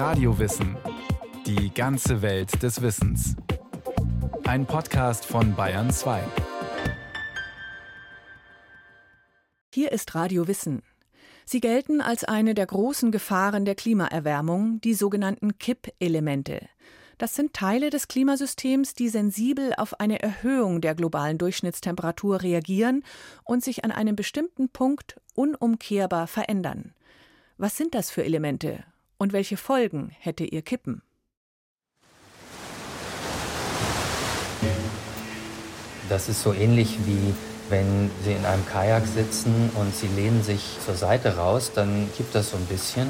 Radiowissen. Die ganze Welt des Wissens. Ein Podcast von Bayern 2. Hier ist Radio Wissen. Sie gelten als eine der großen Gefahren der Klimaerwärmung, die sogenannten Kippelemente. Das sind Teile des Klimasystems, die sensibel auf eine Erhöhung der globalen Durchschnittstemperatur reagieren und sich an einem bestimmten Punkt unumkehrbar verändern. Was sind das für Elemente und welche Folgen hätte ihr Kippen? Das ist so ähnlich wie wenn Sie in einem Kajak sitzen und Sie lehnen sich zur Seite raus, dann kippt das so ein bisschen.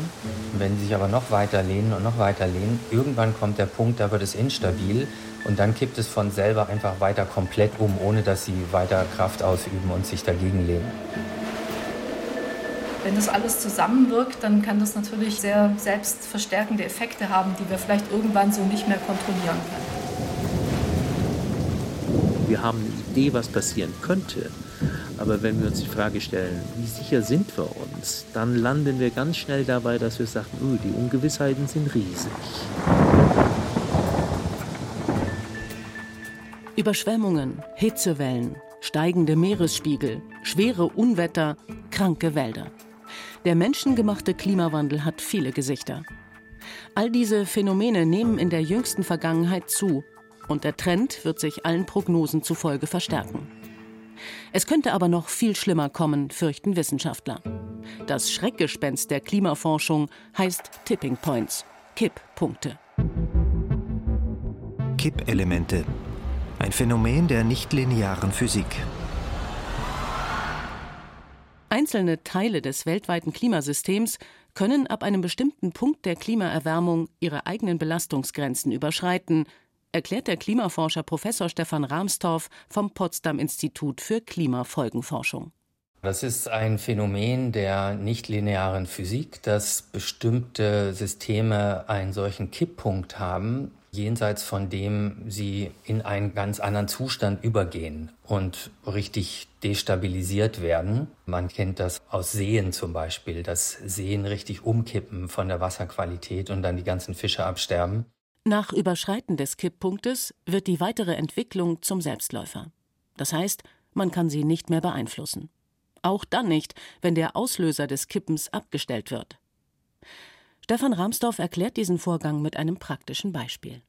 Wenn Sie sich aber noch weiter lehnen und noch weiter lehnen, irgendwann kommt der Punkt, da wird es instabil und dann kippt es von selber einfach weiter komplett um, ohne dass Sie weiter Kraft ausüben und sich dagegen lehnen. Wenn das alles zusammenwirkt, dann kann das natürlich sehr selbstverstärkende Effekte haben, die wir vielleicht irgendwann so nicht mehr kontrollieren können wir haben eine Idee, was passieren könnte. Aber wenn wir uns die Frage stellen, wie sicher sind wir uns, dann landen wir ganz schnell dabei, dass wir sagen, oh, die Ungewissheiten sind riesig. Überschwemmungen, Hitzewellen, steigende Meeresspiegel, schwere Unwetter, kranke Wälder. Der menschengemachte Klimawandel hat viele Gesichter. All diese Phänomene nehmen in der jüngsten Vergangenheit zu und der Trend wird sich allen Prognosen zufolge verstärken. Es könnte aber noch viel schlimmer kommen, fürchten Wissenschaftler. Das Schreckgespenst der Klimaforschung heißt Tipping Points, Kipppunkte. Kippelemente. Ein Phänomen der nichtlinearen Physik. Einzelne Teile des weltweiten Klimasystems können ab einem bestimmten Punkt der Klimaerwärmung ihre eigenen Belastungsgrenzen überschreiten, erklärt der Klimaforscher Professor Stefan Rahmstorff vom Potsdam Institut für Klimafolgenforschung. Das ist ein Phänomen der nichtlinearen Physik, dass bestimmte Systeme einen solchen Kipppunkt haben, jenseits von dem sie in einen ganz anderen Zustand übergehen und richtig destabilisiert werden. Man kennt das aus Seen zum Beispiel, dass Seen richtig umkippen von der Wasserqualität und dann die ganzen Fische absterben. Nach Überschreiten des Kipppunktes wird die weitere Entwicklung zum Selbstläufer. Das heißt, man kann sie nicht mehr beeinflussen. Auch dann nicht, wenn der Auslöser des Kippens abgestellt wird. Stefan Ramsdorff erklärt diesen Vorgang mit einem praktischen Beispiel.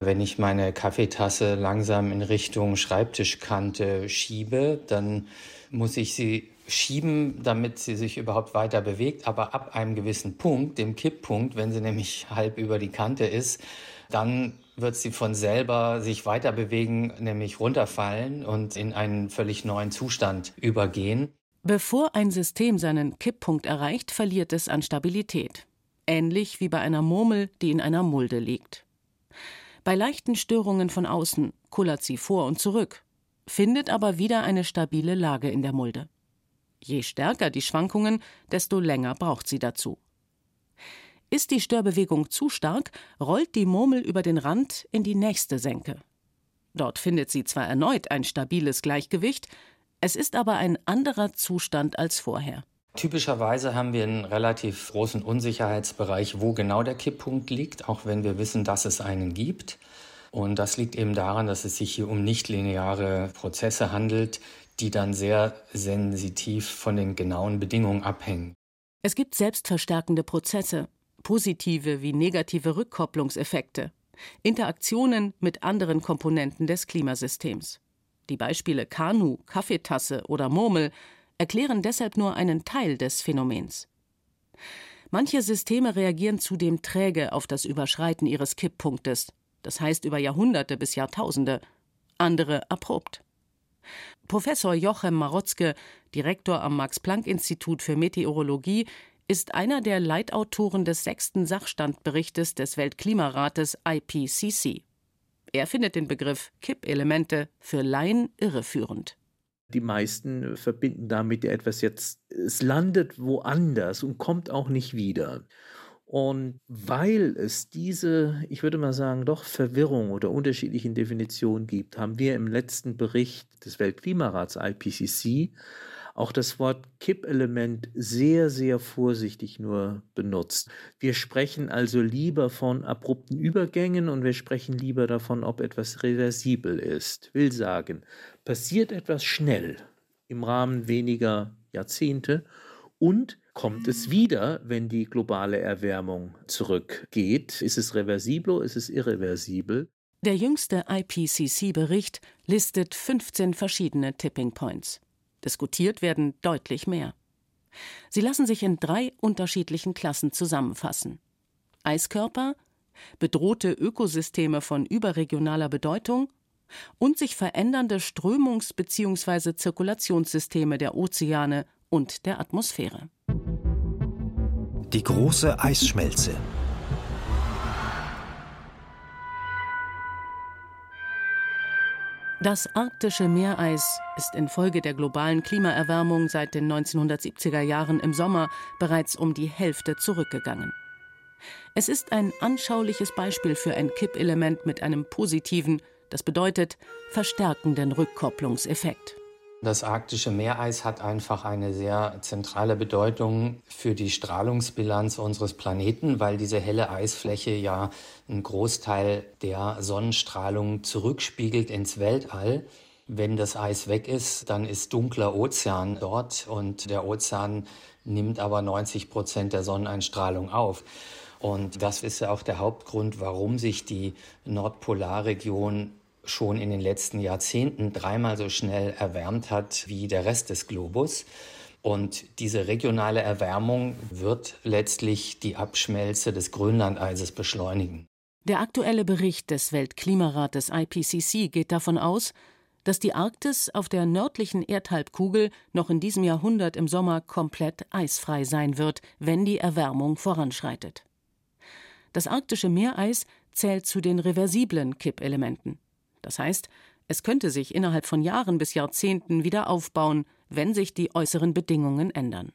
Wenn ich meine Kaffeetasse langsam in Richtung Schreibtischkante schiebe, dann muss ich sie schieben, damit sie sich überhaupt weiter bewegt. Aber ab einem gewissen Punkt, dem Kipppunkt, wenn sie nämlich halb über die Kante ist, dann wird sie von selber sich weiter bewegen, nämlich runterfallen und in einen völlig neuen Zustand übergehen. Bevor ein System seinen Kipppunkt erreicht, verliert es an Stabilität. Ähnlich wie bei einer Murmel, die in einer Mulde liegt. Bei leichten Störungen von außen kullert sie vor und zurück, findet aber wieder eine stabile Lage in der Mulde. Je stärker die Schwankungen, desto länger braucht sie dazu. Ist die Störbewegung zu stark, rollt die Murmel über den Rand in die nächste Senke. Dort findet sie zwar erneut ein stabiles Gleichgewicht, es ist aber ein anderer Zustand als vorher. Typischerweise haben wir einen relativ großen Unsicherheitsbereich, wo genau der Kipppunkt liegt, auch wenn wir wissen, dass es einen gibt. Und das liegt eben daran, dass es sich hier um nichtlineare Prozesse handelt, die dann sehr sensitiv von den genauen Bedingungen abhängen. Es gibt selbstverstärkende Prozesse, positive wie negative Rückkopplungseffekte, Interaktionen mit anderen Komponenten des Klimasystems. Die Beispiele Kanu, Kaffeetasse oder Murmel erklären deshalb nur einen Teil des Phänomens. Manche Systeme reagieren zudem träge auf das Überschreiten ihres Kipppunktes, das heißt über Jahrhunderte bis Jahrtausende, andere abrupt. Professor Jochem Marotzke, Direktor am Max-Planck-Institut für Meteorologie, ist einer der Leitautoren des sechsten Sachstandberichtes des Weltklimarates IPCC. Er findet den Begriff Kippelemente für Laien irreführend. Die meisten verbinden damit etwas jetzt, es landet woanders und kommt auch nicht wieder. Und weil es diese, ich würde mal sagen, doch Verwirrung oder unterschiedlichen Definitionen gibt, haben wir im letzten Bericht des Weltklimarats IPCC auch das Wort Kippelement sehr, sehr vorsichtig nur benutzt. Wir sprechen also lieber von abrupten Übergängen und wir sprechen lieber davon, ob etwas reversibel ist. Will sagen, passiert etwas schnell im Rahmen weniger Jahrzehnte und kommt es wieder, wenn die globale Erwärmung zurückgeht? Ist es reversibel, ist es irreversibel? Der jüngste IPCC-Bericht listet 15 verschiedene Tipping Points. Diskutiert werden deutlich mehr. Sie lassen sich in drei unterschiedlichen Klassen zusammenfassen. Eiskörper, bedrohte Ökosysteme von überregionaler Bedeutung und sich verändernde Strömungs- bzw. Zirkulationssysteme der Ozeane und der Atmosphäre. Die große Eisschmelze. Das arktische Meereis ist infolge der globalen Klimaerwärmung seit den 1970er Jahren im Sommer bereits um die Hälfte zurückgegangen. Es ist ein anschauliches Beispiel für ein Kippelement mit einem positiven, das bedeutet verstärkenden Rückkopplungseffekt. Das arktische Meereis hat einfach eine sehr zentrale Bedeutung für die Strahlungsbilanz unseres Planeten, weil diese helle Eisfläche ja einen Großteil der Sonnenstrahlung zurückspiegelt ins Weltall. Wenn das Eis weg ist, dann ist dunkler Ozean dort und der Ozean nimmt aber 90 Prozent der Sonneneinstrahlung auf. Und das ist ja auch der Hauptgrund, warum sich die Nordpolarregion schon in den letzten Jahrzehnten dreimal so schnell erwärmt hat wie der Rest des Globus. Und diese regionale Erwärmung wird letztlich die Abschmelze des Grönlandeises beschleunigen. Der aktuelle Bericht des Weltklimarates IPCC geht davon aus, dass die Arktis auf der nördlichen Erdhalbkugel noch in diesem Jahrhundert im Sommer komplett eisfrei sein wird, wenn die Erwärmung voranschreitet. Das arktische Meereis zählt zu den reversiblen Kippelementen. Das heißt, es könnte sich innerhalb von Jahren bis Jahrzehnten wieder aufbauen, wenn sich die äußeren Bedingungen ändern.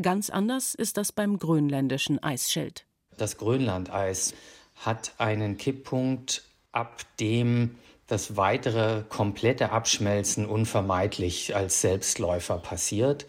Ganz anders ist das beim grönländischen Eisschild. Das Grönlandeis hat einen Kipppunkt, ab dem das weitere komplette Abschmelzen unvermeidlich als Selbstläufer passiert.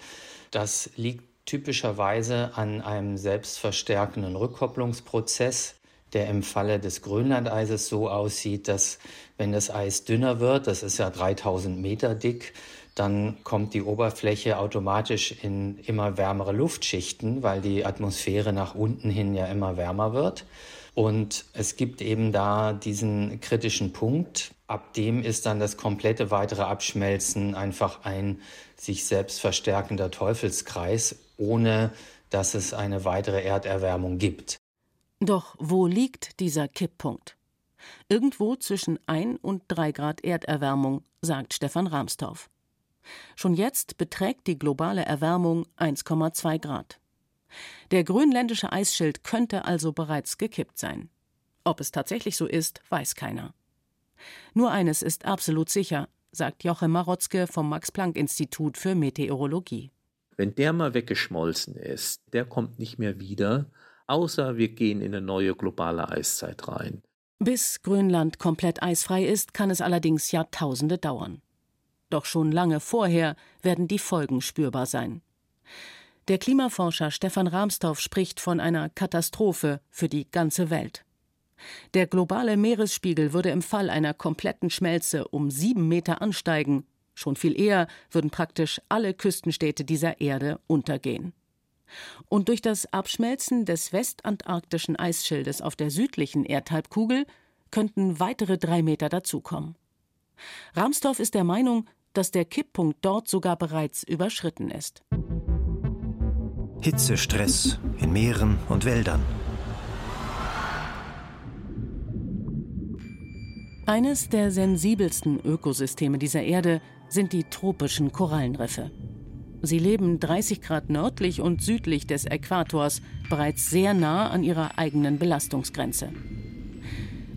Das liegt typischerweise an einem selbstverstärkenden Rückkopplungsprozess, der im Falle des Grönlandeises so aussieht, dass wenn das Eis dünner wird, das ist ja 3000 Meter dick, dann kommt die Oberfläche automatisch in immer wärmere Luftschichten, weil die Atmosphäre nach unten hin ja immer wärmer wird. Und es gibt eben da diesen kritischen Punkt, ab dem ist dann das komplette weitere Abschmelzen einfach ein sich selbst verstärkender Teufelskreis, ohne dass es eine weitere Erderwärmung gibt. Doch wo liegt dieser Kipppunkt? Irgendwo zwischen 1 und 3 Grad Erderwärmung, sagt Stefan Rahmstorff. Schon jetzt beträgt die globale Erwärmung 1,2 Grad. Der grönländische Eisschild könnte also bereits gekippt sein. Ob es tatsächlich so ist, weiß keiner. Nur eines ist absolut sicher, sagt Joachim Marotzke vom Max-Planck-Institut für Meteorologie. Wenn der mal weggeschmolzen ist, der kommt nicht mehr wieder, außer wir gehen in eine neue globale Eiszeit rein. Bis Grönland komplett eisfrei ist, kann es allerdings Jahrtausende dauern. Doch schon lange vorher werden die Folgen spürbar sein. Der Klimaforscher Stefan Rahmstorff spricht von einer Katastrophe für die ganze Welt. Der globale Meeresspiegel würde im Fall einer kompletten Schmelze um sieben Meter ansteigen. Schon viel eher würden praktisch alle Küstenstädte dieser Erde untergehen. Und durch das Abschmelzen des westantarktischen Eisschildes auf der südlichen Erdhalbkugel könnten weitere drei Meter dazukommen. Ramsdorff ist der Meinung, dass der Kipppunkt dort sogar bereits überschritten ist. Hitzestress in Meeren und Wäldern. Eines der sensibelsten Ökosysteme dieser Erde sind die tropischen Korallenriffe. Sie leben 30 Grad nördlich und südlich des Äquators, bereits sehr nah an ihrer eigenen Belastungsgrenze.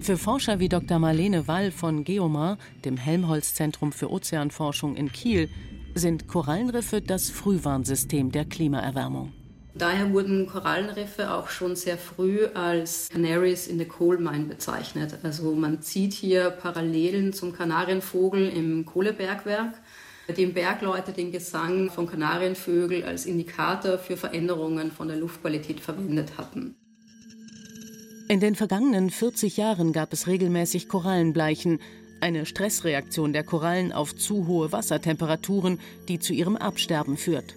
Für Forscher wie Dr. Marlene Wall von Geomar, dem Helmholtz-Zentrum für Ozeanforschung in Kiel, sind Korallenriffe das Frühwarnsystem der Klimaerwärmung. Daher wurden Korallenriffe auch schon sehr früh als Canaries in the Coal Mine bezeichnet. Also man zieht hier Parallelen zum Kanarienvogel im Kohlebergwerk dem Bergleute den Gesang von Kanarienvögeln als Indikator für Veränderungen von der Luftqualität verwendet hatten. In den vergangenen 40 Jahren gab es regelmäßig Korallenbleichen, eine Stressreaktion der Korallen auf zu hohe Wassertemperaturen, die zu ihrem Absterben führt.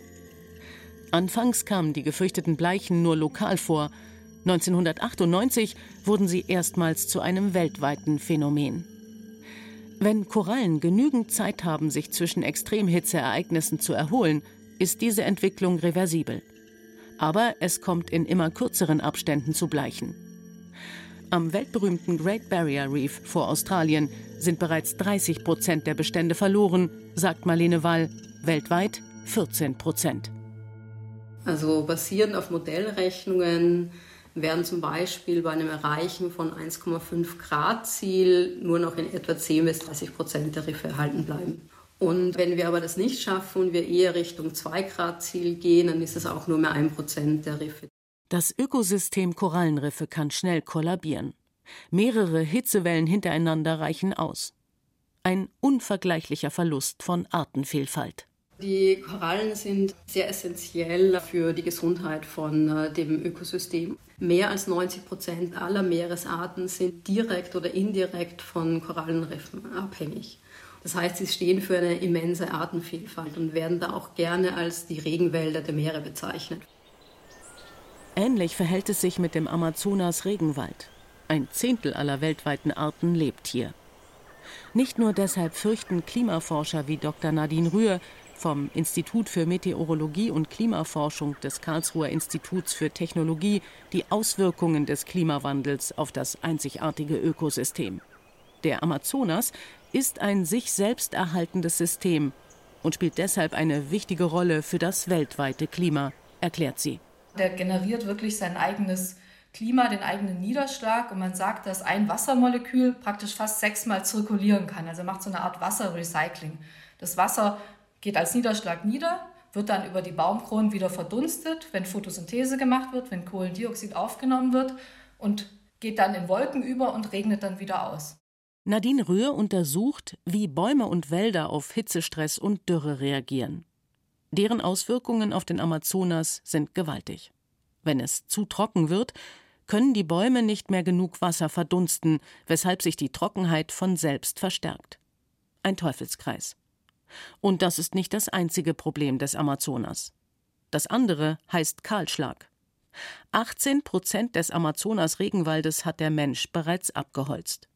Anfangs kamen die gefürchteten Bleichen nur lokal vor. 1998 wurden sie erstmals zu einem weltweiten Phänomen. Wenn Korallen genügend Zeit haben, sich zwischen Extremhitzeereignissen zu erholen, ist diese Entwicklung reversibel. Aber es kommt in immer kürzeren Abständen zu Bleichen. Am weltberühmten Great Barrier Reef vor Australien sind bereits 30 Prozent der Bestände verloren, sagt Marlene Wall, weltweit 14 Prozent. Also basierend auf Modellrechnungen werden zum Beispiel bei einem Erreichen von 1,5 Grad Ziel nur noch in etwa 10 bis 30 Prozent der Riffe erhalten bleiben. Und wenn wir aber das nicht schaffen und wir eher Richtung 2 Grad Ziel gehen, dann ist es auch nur mehr 1 Prozent der Riffe. Das Ökosystem Korallenriffe kann schnell kollabieren. Mehrere Hitzewellen hintereinander reichen aus. Ein unvergleicher Verlust von Artenvielfalt. Die Korallen sind sehr essentiell für die Gesundheit von äh, dem Ökosystem. Mehr als 90 Prozent aller Meeresarten sind direkt oder indirekt von Korallenriffen abhängig. Das heißt, sie stehen für eine immense Artenvielfalt und werden da auch gerne als die Regenwälder der Meere bezeichnet. Ähnlich verhält es sich mit dem Amazonas-Regenwald. Ein Zehntel aller weltweiten Arten lebt hier. Nicht nur deshalb fürchten Klimaforscher wie Dr. Nadine Rühr vom Institut für Meteorologie und Klimaforschung des Karlsruher Instituts für Technologie die Auswirkungen des Klimawandels auf das einzigartige Ökosystem. Der Amazonas ist ein sich selbst erhaltendes System und spielt deshalb eine wichtige Rolle für das weltweite Klima, erklärt sie. Der generiert wirklich sein eigenes Klima, den eigenen Niederschlag und man sagt, dass ein Wassermolekül praktisch fast sechsmal zirkulieren kann. Also macht so eine Art Wasserrecycling. Das Wasser geht als Niederschlag nieder, wird dann über die Baumkronen wieder verdunstet, wenn Photosynthese gemacht wird, wenn Kohlendioxid aufgenommen wird und geht dann in Wolken über und regnet dann wieder aus. Nadine Rühr untersucht, wie Bäume und Wälder auf Hitzestress und Dürre reagieren. Deren Auswirkungen auf den Amazonas sind gewaltig. Wenn es zu trocken wird, können die Bäume nicht mehr genug Wasser verdunsten, weshalb sich die Trockenheit von selbst verstärkt. Ein Teufelskreis. Und das ist nicht das einzige Problem des Amazonas. Das andere heißt Kahlschlag. 18 Prozent des Amazonas-Regenwaldes hat der Mensch bereits abgeholzt.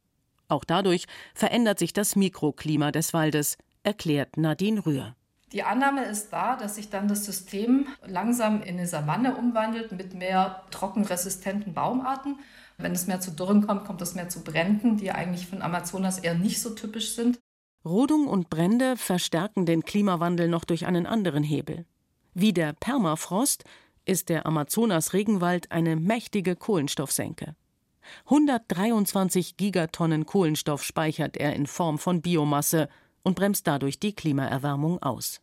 Auch dadurch verändert sich das Mikroklima des Waldes, erklärt Nadine Rühr. Die Annahme ist da, dass sich dann das System langsam in eine Savanne umwandelt mit mehr trockenresistenten Baumarten. Wenn es mehr zu Dürren kommt, kommt es mehr zu Bränden, die eigentlich von Amazonas eher nicht so typisch sind. Rodung und Brände verstärken den Klimawandel noch durch einen anderen Hebel. Wie der Permafrost ist der Amazonas-Regenwald eine mächtige Kohlenstoffsenke. 123 Gigatonnen Kohlenstoff speichert er in Form von Biomasse und bremst dadurch die Klimaerwärmung aus.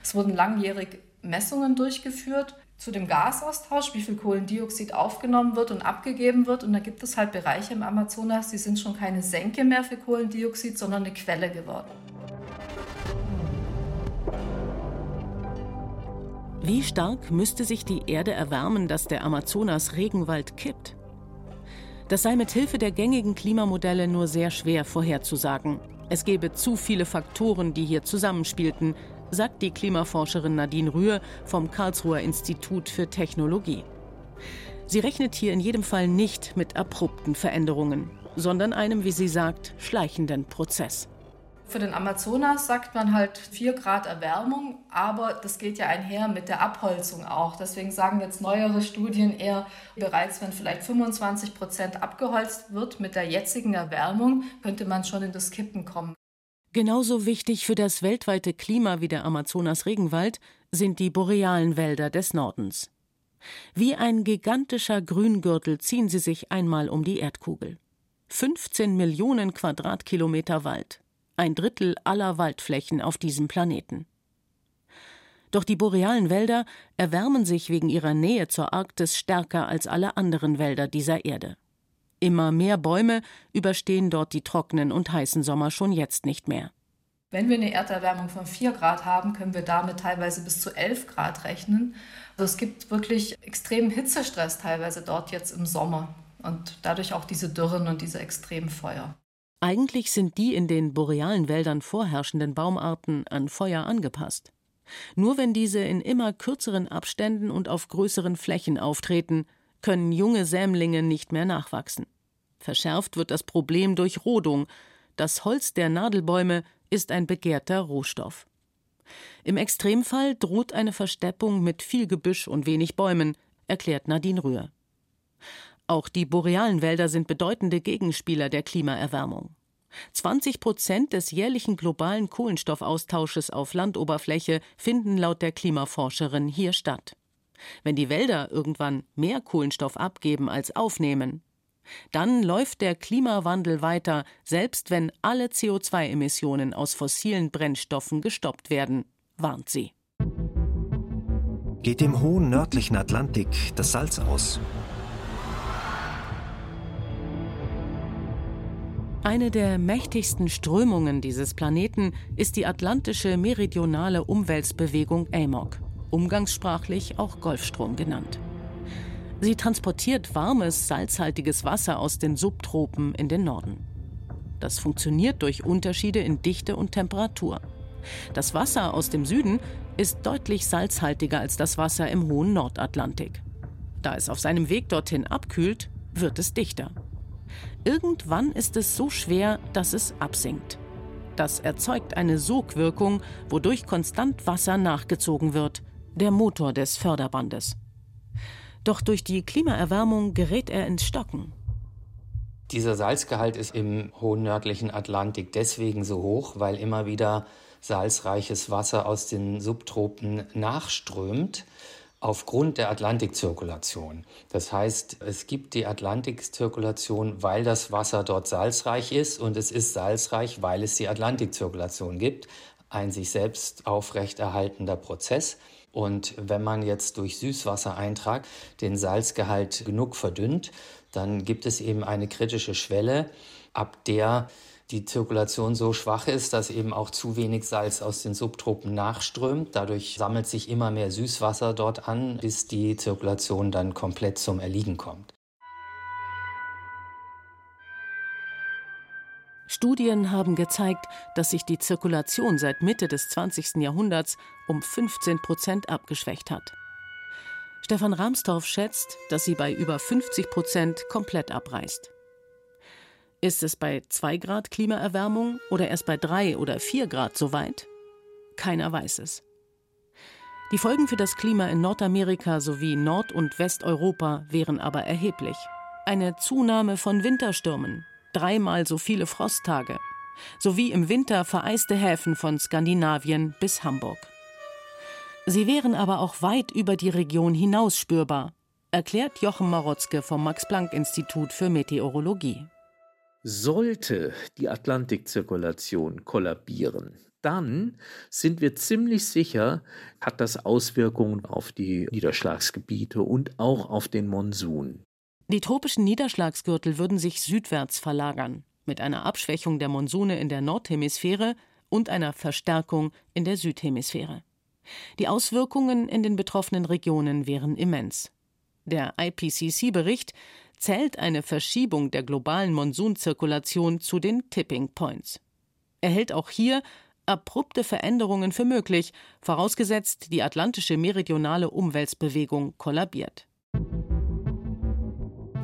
Es wurden langjährig Messungen durchgeführt zu dem Gasaustausch, wie viel Kohlendioxid aufgenommen wird und abgegeben wird. Und da gibt es halt Bereiche im Amazonas, die sind schon keine Senke mehr für Kohlendioxid, sondern eine Quelle geworden. Wie stark müsste sich die Erde erwärmen, dass der Amazonas-Regenwald kippt? Das sei mit Hilfe der gängigen Klimamodelle nur sehr schwer vorherzusagen. Es gäbe zu viele Faktoren, die hier zusammenspielten, sagt die Klimaforscherin Nadine Rühr vom Karlsruher Institut für Technologie. Sie rechnet hier in jedem Fall nicht mit abrupten Veränderungen, sondern einem, wie sie sagt, schleichenden Prozess. Für den Amazonas sagt man halt 4 Grad Erwärmung, aber das geht ja einher mit der Abholzung auch. Deswegen sagen jetzt neuere Studien eher, bereits wenn vielleicht 25 Prozent abgeholzt wird mit der jetzigen Erwärmung, könnte man schon in das Kippen kommen. Genauso wichtig für das weltweite Klima wie der Amazonas-Regenwald sind die borealen Wälder des Nordens. Wie ein gigantischer Grüngürtel ziehen sie sich einmal um die Erdkugel. 15 Millionen Quadratkilometer Wald, ein Drittel aller Waldflächen auf diesem Planeten. Doch die borealen Wälder erwärmen sich wegen ihrer Nähe zur Arktis stärker als alle anderen Wälder dieser Erde. Immer mehr Bäume überstehen dort die trockenen und heißen Sommer schon jetzt nicht mehr. Wenn wir eine Erderwärmung von 4 Grad haben, können wir damit teilweise bis zu 11 Grad rechnen. Also es gibt wirklich extremen Hitzestress teilweise dort jetzt im Sommer und dadurch auch diese Dürren und diese extremen Feuer. Eigentlich sind die in den borealen Wäldern vorherrschenden Baumarten an Feuer angepasst. Nur wenn diese in immer kürzeren Abständen und auf größeren Flächen auftreten, können junge Sämlinge nicht mehr nachwachsen. Verschärft wird das Problem durch Rodung. Das Holz der Nadelbäume ist ein begehrter Rohstoff. Im Extremfall droht eine Versteppung mit viel Gebüsch und wenig Bäumen, erklärt Nadine Rühr. Auch die borealen Wälder sind bedeutende Gegenspieler der Klimaerwärmung. 20 Prozent des jährlichen globalen Kohlenstoffaustausches auf Landoberfläche finden laut der Klimaforscherin hier statt. Wenn die Wälder irgendwann mehr Kohlenstoff abgeben als aufnehmen, dann läuft der Klimawandel weiter, selbst wenn alle CO2-Emissionen aus fossilen Brennstoffen gestoppt werden, warnt sie. Geht im hohen nördlichen Atlantik das Salz aus, Eine der mächtigsten Strömungen dieses Planeten ist die atlantische meridionale Umweltbewegung AMOC, umgangssprachlich auch Golfstrom genannt. Sie transportiert warmes, salzhaltiges Wasser aus den Subtropen in den Norden. Das funktioniert durch Unterschiede in Dichte und Temperatur. Das Wasser aus dem Süden ist deutlich salzhaltiger als das Wasser im hohen Nordatlantik. Da es auf seinem Weg dorthin abkühlt, wird es dichter. Irgendwann ist es so schwer, dass es absinkt. Das erzeugt eine Sogwirkung, wodurch konstant Wasser nachgezogen wird, der Motor des Förderbandes. Doch durch die Klimaerwärmung gerät er ins Stocken. Dieser Salzgehalt ist im hohen nördlichen Atlantik deswegen so hoch, weil immer wieder salzreiches Wasser aus den Subtropen nachströmt aufgrund der Atlantikzirkulation. Das heißt, es gibt die Atlantikzirkulation, weil das Wasser dort salzreich ist und es ist salzreich, weil es die Atlantikzirkulation gibt. Ein sich selbst aufrechterhaltender Prozess. Und wenn man jetzt durch Süßwassereintrag den Salzgehalt genug verdünnt, dann gibt es eben eine kritische Schwelle, ab der die Zirkulation so schwach ist, dass eben auch zu wenig Salz aus den Subtropen nachströmt. Dadurch sammelt sich immer mehr Süßwasser dort an, bis die Zirkulation dann komplett zum Erliegen kommt. Studien haben gezeigt, dass sich die Zirkulation seit Mitte des 20. Jahrhunderts um 15 Prozent abgeschwächt hat. Stefan Ramstorff schätzt, dass sie bei über 50 Prozent komplett abreißt. Ist es bei 2 Grad Klimaerwärmung oder erst bei 3 oder 4 Grad so weit? Keiner weiß es. Die Folgen für das Klima in Nordamerika sowie Nord- und Westeuropa wären aber erheblich. Eine Zunahme von Winterstürmen, dreimal so viele Frosttage, sowie im Winter vereiste Häfen von Skandinavien bis Hamburg. Sie wären aber auch weit über die Region hinaus spürbar, erklärt Jochen Marotzke vom Max-Planck-Institut für Meteorologie. Sollte die Atlantikzirkulation kollabieren, dann sind wir ziemlich sicher, hat das Auswirkungen auf die Niederschlagsgebiete und auch auf den Monsun. Die tropischen Niederschlagsgürtel würden sich südwärts verlagern, mit einer Abschwächung der Monsune in der Nordhemisphäre und einer Verstärkung in der Südhemisphäre. Die Auswirkungen in den betroffenen Regionen wären immens. Der IPCC-Bericht zählt eine Verschiebung der globalen Monsunzirkulation zu den Tipping Points. Er hält auch hier abrupte Veränderungen für möglich, vorausgesetzt die atlantische meridionale Umweltbewegung kollabiert.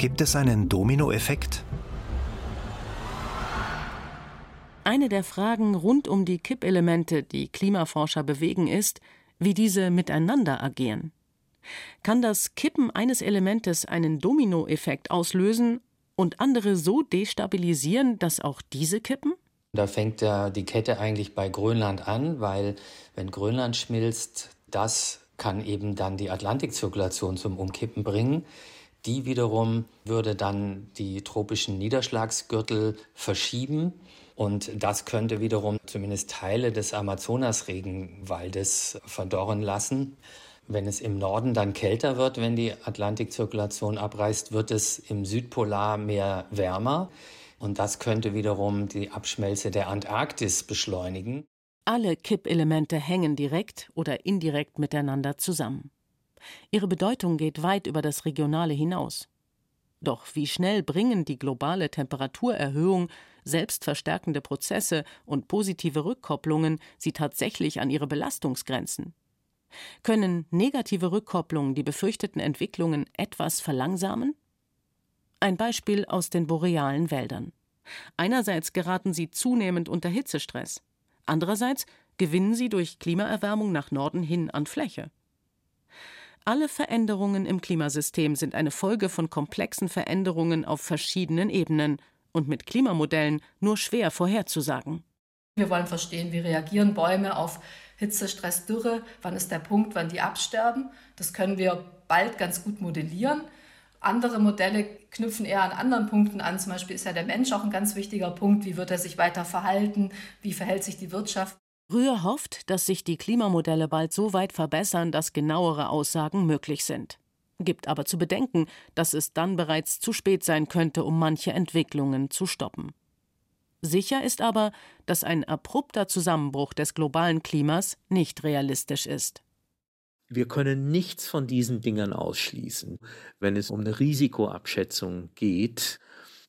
Gibt es einen Dominoeffekt? Eine der Fragen rund um die Kippelemente, die Klimaforscher bewegen, ist, wie diese miteinander agieren. Kann das Kippen eines Elementes einen Dominoeffekt auslösen und andere so destabilisieren, dass auch diese kippen? Da fängt ja die Kette eigentlich bei Grönland an, weil wenn Grönland schmilzt, das kann eben dann die Atlantikzirkulation zum Umkippen bringen. Die wiederum würde dann die tropischen Niederschlagsgürtel verschieben und das könnte wiederum zumindest Teile des Amazonasregenwaldes verdorren lassen. Wenn es im Norden dann kälter wird, wenn die Atlantikzirkulation abreißt, wird es im Südpolarmeer wärmer. Und das könnte wiederum die Abschmelze der Antarktis beschleunigen. Alle Kippelemente hängen direkt oder indirekt miteinander zusammen. Ihre Bedeutung geht weit über das Regionale hinaus. Doch wie schnell bringen die globale Temperaturerhöhung, selbstverstärkende Prozesse und positive Rückkopplungen sie tatsächlich an ihre Belastungsgrenzen? Können negative Rückkopplungen die befürchteten Entwicklungen etwas verlangsamen? Ein Beispiel aus den borealen Wäldern. Einerseits geraten sie zunehmend unter Hitzestress, andererseits gewinnen sie durch Klimaerwärmung nach Norden hin an Fläche. Alle Veränderungen im Klimasystem sind eine Folge von komplexen Veränderungen auf verschiedenen Ebenen und mit Klimamodellen nur schwer vorherzusagen. Wir wollen verstehen, wie reagieren Bäume auf Hitze, Stress, Dürre, wann ist der Punkt, wann die absterben. Das können wir bald ganz gut modellieren. Andere Modelle knüpfen eher an anderen Punkten an. Zum Beispiel ist ja der Mensch auch ein ganz wichtiger Punkt. Wie wird er sich weiter verhalten? Wie verhält sich die Wirtschaft? Rühr hofft, dass sich die Klimamodelle bald so weit verbessern, dass genauere Aussagen möglich sind. Gibt aber zu bedenken, dass es dann bereits zu spät sein könnte, um manche Entwicklungen zu stoppen. Sicher ist aber, dass ein abrupter Zusammenbruch des globalen Klimas nicht realistisch ist. Wir können nichts von diesen Dingen ausschließen. Wenn es um eine Risikoabschätzung geht,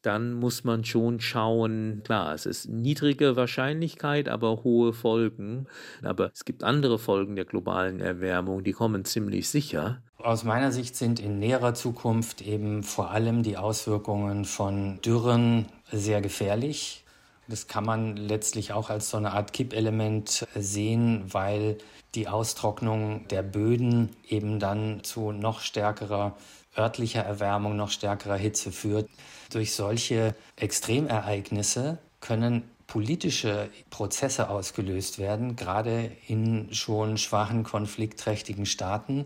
dann muss man schon schauen, klar, es ist niedrige Wahrscheinlichkeit, aber hohe Folgen. Aber es gibt andere Folgen der globalen Erwärmung, die kommen ziemlich sicher. Aus meiner Sicht sind in näherer Zukunft eben vor allem die Auswirkungen von Dürren sehr gefährlich. Das kann man letztlich auch als so eine Art Kippelement sehen, weil die Austrocknung der Böden eben dann zu noch stärkerer örtlicher Erwärmung, noch stärkerer Hitze führt. Durch solche Extremereignisse können politische Prozesse ausgelöst werden, gerade in schon schwachen, konfliktträchtigen Staaten,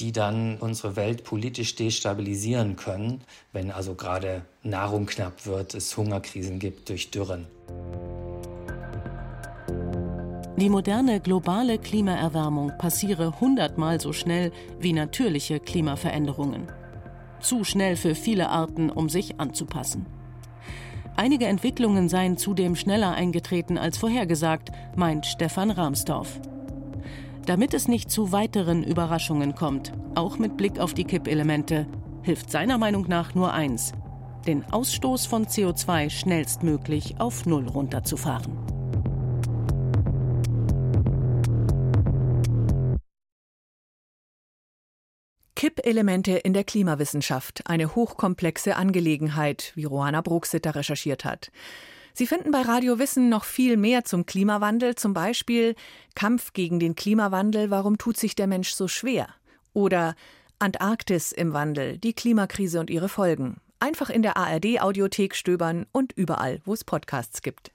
die dann unsere Welt politisch destabilisieren können, wenn also gerade Nahrung knapp wird, es Hungerkrisen gibt durch Dürren. Die moderne globale Klimaerwärmung passiere hundertmal so schnell wie natürliche Klimaveränderungen. Zu schnell für viele Arten, um sich anzupassen. Einige Entwicklungen seien zudem schneller eingetreten als vorhergesagt, meint Stefan Rahmstorff. Damit es nicht zu weiteren Überraschungen kommt, auch mit Blick auf die Kippelemente, hilft seiner Meinung nach nur eins: den Ausstoß von CO2 schnellstmöglich auf Null runterzufahren. Kippelemente in der Klimawissenschaft, eine hochkomplexe Angelegenheit, wie Roana Bruxitter recherchiert hat. Sie finden bei Radio Wissen noch viel mehr zum Klimawandel, zum Beispiel Kampf gegen den Klimawandel, warum tut sich der Mensch so schwer? Oder Antarktis im Wandel, die Klimakrise und ihre Folgen. Einfach in der ARD Audiothek stöbern und überall, wo es Podcasts gibt.